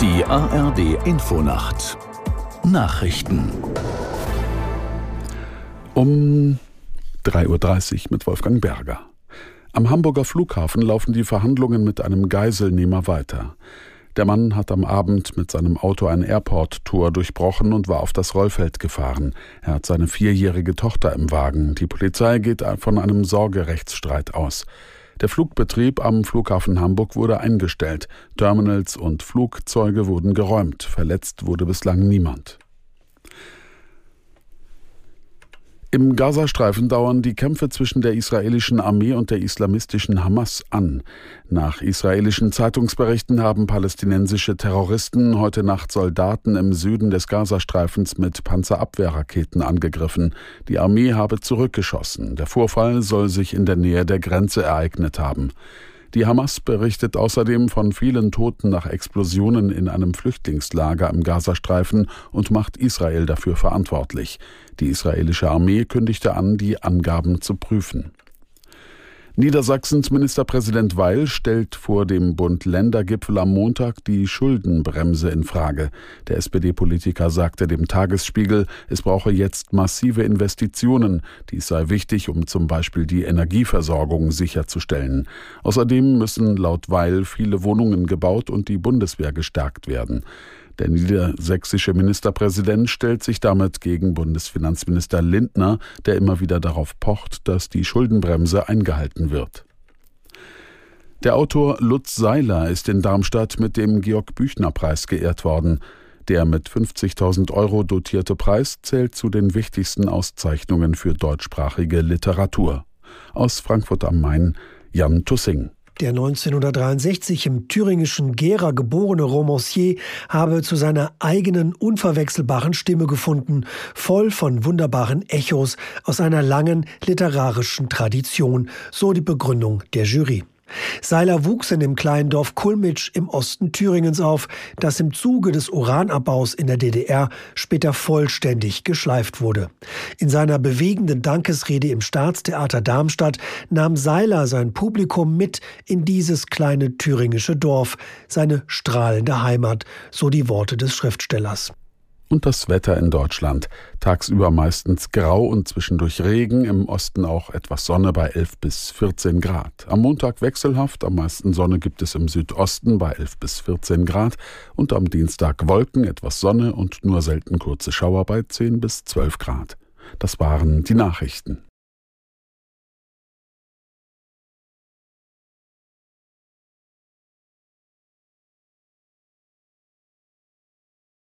Die ARD Infonacht Nachrichten um 3.30 Uhr mit Wolfgang Berger. Am Hamburger Flughafen laufen die Verhandlungen mit einem Geiselnehmer weiter. Der Mann hat am Abend mit seinem Auto ein Airport-Tor durchbrochen und war auf das Rollfeld gefahren. Er hat seine vierjährige Tochter im Wagen. Die Polizei geht von einem Sorgerechtsstreit aus. Der Flugbetrieb am Flughafen Hamburg wurde eingestellt. Terminals und Flugzeuge wurden geräumt. Verletzt wurde bislang niemand. Im Gazastreifen dauern die Kämpfe zwischen der israelischen Armee und der islamistischen Hamas an. Nach israelischen Zeitungsberichten haben palästinensische Terroristen heute Nacht Soldaten im Süden des Gazastreifens mit Panzerabwehrraketen angegriffen. Die Armee habe zurückgeschossen. Der Vorfall soll sich in der Nähe der Grenze ereignet haben. Die Hamas berichtet außerdem von vielen Toten nach Explosionen in einem Flüchtlingslager im Gazastreifen und macht Israel dafür verantwortlich. Die israelische Armee kündigte an, die Angaben zu prüfen. Niedersachsens Ministerpräsident Weil stellt vor dem Bund-Länder-Gipfel am Montag die Schuldenbremse in Frage. Der SPD-Politiker sagte dem Tagesspiegel, es brauche jetzt massive Investitionen. Dies sei wichtig, um zum Beispiel die Energieversorgung sicherzustellen. Außerdem müssen laut Weil viele Wohnungen gebaut und die Bundeswehr gestärkt werden. Der niedersächsische Ministerpräsident stellt sich damit gegen Bundesfinanzminister Lindner, der immer wieder darauf pocht, dass die Schuldenbremse eingehalten wird. Der Autor Lutz Seiler ist in Darmstadt mit dem Georg Büchner Preis geehrt worden. Der mit 50.000 Euro dotierte Preis zählt zu den wichtigsten Auszeichnungen für deutschsprachige Literatur. Aus Frankfurt am Main Jan Tussing. Der 1963 im thüringischen Gera geborene Romancier habe zu seiner eigenen unverwechselbaren Stimme gefunden, voll von wunderbaren Echos aus einer langen literarischen Tradition, so die Begründung der Jury. Seiler wuchs in dem kleinen Dorf Kulmitsch im Osten Thüringens auf, das im Zuge des Uranabbaus in der DDR später vollständig geschleift wurde. In seiner bewegenden Dankesrede im Staatstheater Darmstadt nahm Seiler sein Publikum mit in dieses kleine thüringische Dorf, seine strahlende Heimat, so die Worte des Schriftstellers. Und das Wetter in Deutschland. Tagsüber meistens grau und zwischendurch Regen, im Osten auch etwas Sonne bei 11 bis 14 Grad. Am Montag wechselhaft, am meisten Sonne gibt es im Südosten bei 11 bis 14 Grad und am Dienstag Wolken, etwas Sonne und nur selten kurze Schauer bei 10 bis 12 Grad. Das waren die Nachrichten.